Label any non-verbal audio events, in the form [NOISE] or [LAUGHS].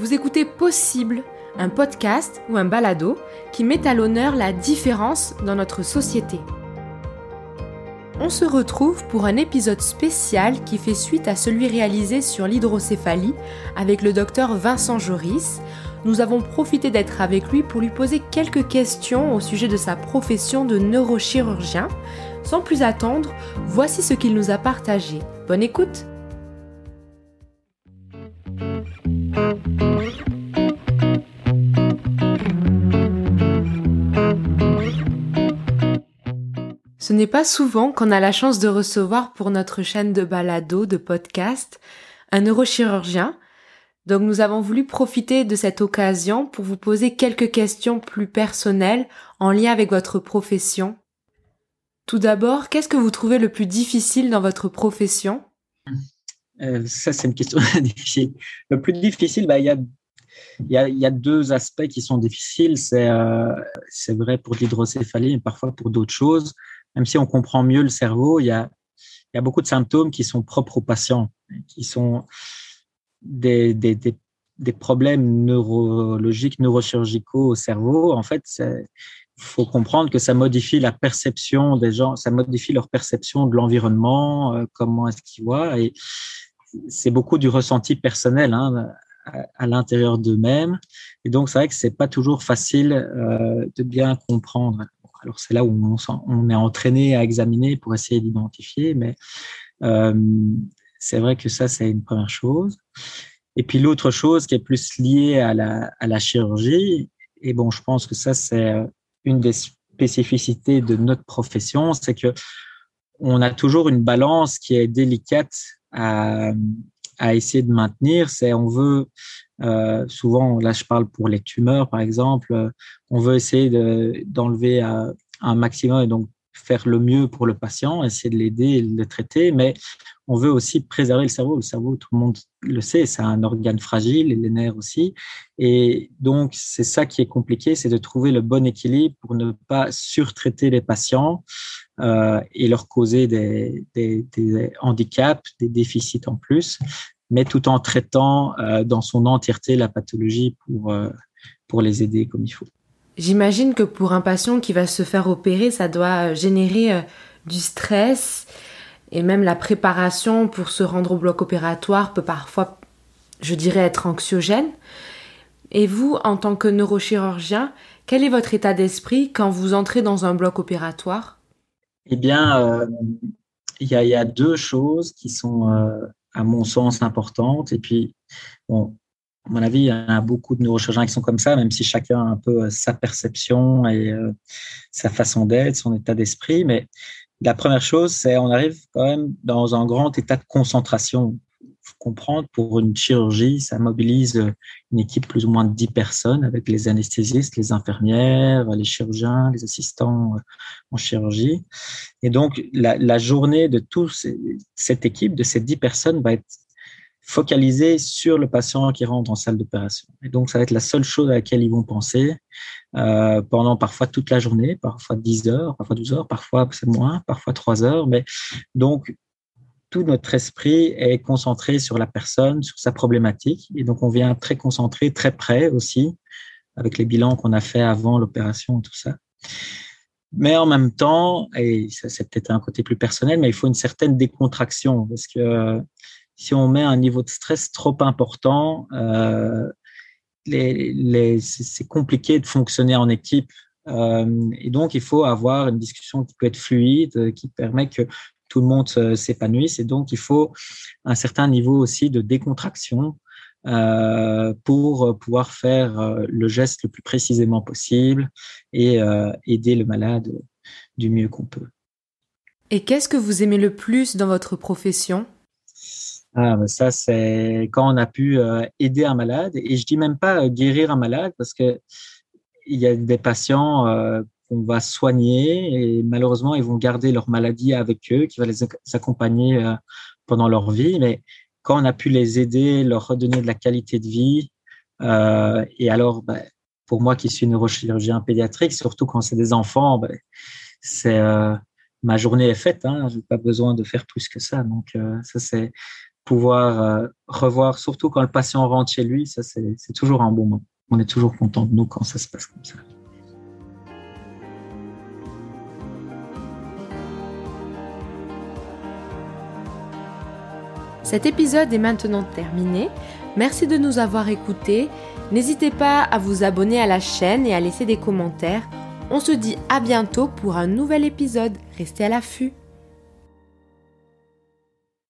Vous écoutez Possible, un podcast ou un balado qui met à l'honneur la différence dans notre société. On se retrouve pour un épisode spécial qui fait suite à celui réalisé sur l'hydrocéphalie avec le docteur Vincent Joris. Nous avons profité d'être avec lui pour lui poser quelques questions au sujet de sa profession de neurochirurgien. Sans plus attendre, voici ce qu'il nous a partagé. Bonne écoute Ce n'est pas souvent qu'on a la chance de recevoir pour notre chaîne de balado, de podcast, un neurochirurgien. Donc nous avons voulu profiter de cette occasion pour vous poser quelques questions plus personnelles en lien avec votre profession. Tout d'abord, qu'est-ce que vous trouvez le plus difficile dans votre profession? Euh, Ça, c'est une question [LAUGHS] difficile. Le plus difficile, bah, il y a il y, a, deux aspects qui sont difficiles. C'est euh, vrai pour l'hydrocéphalie, mais parfois pour d'autres choses même si on comprend mieux le cerveau, il y a, beaucoup de symptômes qui sont propres aux patients, qui sont des, problèmes neurologiques, neurochirurgicaux au cerveau. En fait, il faut comprendre que ça modifie la perception des gens, ça modifie leur perception de l'environnement, euh, comment est-ce qu'ils voient. Et c'est beaucoup du ressenti personnel hein, à, à l'intérieur d'eux-mêmes. Et donc, c'est vrai que c'est pas toujours facile euh, de bien comprendre. Alors c'est là où on, est entraîné à examiner pour essayer d'identifier, mais euh, c'est vrai que ça, c'est une première chose. Et puis l'autre chose qui est plus liée à la, chirurgie, et bon, je pense que ça, c'est une des spécificités de notre profession, c'est que on a toujours une balance qui est délicate à, à essayer de maintenir. C'est on veut euh, souvent, là je parle pour les tumeurs par exemple, on veut essayer d'enlever euh, un maximum et donc faire le mieux pour le patient, essayer de l'aider et de le traiter, mais on veut aussi préserver le cerveau. Le cerveau, tout le monde le sait, c'est un organe fragile et les nerfs aussi. Et donc, c'est ça qui est compliqué, c'est de trouver le bon équilibre pour ne pas surtraiter les patients euh, et leur causer des, handicaps, des déficits en plus, mais tout en traitant euh, dans son entièreté la pathologie pour, euh, pour les aider comme il faut. J'imagine que pour un patient qui va se faire opérer, ça doit générer du stress et même la préparation pour se rendre au bloc opératoire peut parfois, je dirais, être anxiogène. Et vous, en tant que neurochirurgien, quel est votre état d'esprit quand vous entrez dans un bloc opératoire? Eh bien, euh, il y, a deux choses qui sont, euh, à mon sens, importantes. Et puis, à mon avis, il y a beaucoup de neurochirurgiens qui sont comme ça, même si chacun a un peu euh, sa perception et sa façon d'être, son état d'esprit. Mais la première chose, c'est on arrive quand même dans un grand état de concentration. Comprendre, pour une chirurgie, ça mobilise une équipe plus ou moins de 10 personnes avec les anesthésistes, les infirmières, les chirurgiens, les assistants euh, en chirurgie. Et donc, la, journée de toute cette équipe, de ces 10 personnes, va être focalisé sur le patient qui rentre en salle d'opération. Et donc, ça va être la seule chose à laquelle ils vont penser euh, pendant parfois toute la journée, parfois 10 heures, parfois 12 heures, parfois c'est moins, parfois 3 heures. Mais donc, tout notre esprit est concentré sur la personne, sur sa problématique. Et donc, on vient très concentré, très près aussi, avec les bilans qu'on a fait avant l'opération et tout ça. Mais en même temps, et ça c'est peut-être un côté plus personnel, mais il faut une certaine décontraction parce que si on met un niveau de stress trop important, euh, c'est compliqué de fonctionner en équipe. Euh, et donc, il faut avoir une discussion qui peut être fluide, qui permet que tout le monde s'épanouisse. Et donc, il faut un certain niveau aussi de décontraction euh, pour pouvoir faire euh, le geste le plus précisément possible et euh, aider le malade du mieux qu'on peut. Et qu'est-ce que vous aimez le plus dans votre profession? Ah, ça, c'est quand on a pu euh, aider un malade. Et je dis même pas euh, guérir un malade parce que il y a des patients euh, qu'on va soigner et malheureusement, ils vont garder leur maladie avec eux, qui va les accompagner pendant leur vie. Mais quand on a pu les aider, leur redonner de la qualité de vie, et alors, ben, pour moi qui suis neurochirurgien pédiatrique, surtout quand c'est des enfants, ben, c'est ma journée est faite. Hein, j'ai pas besoin de faire plus que ça. Donc ça c'est pouvoir revoir, surtout quand le patient rentre chez lui, ça c'est toujours un bon moment. On est toujours content de nous quand ça se passe comme ça. Cet épisode est maintenant terminé. Merci de nous avoir écoutés. N'hésitez pas à vous abonner à la chaîne et à laisser des commentaires. On se dit à bientôt pour un nouvel épisode. Restez à l'affût.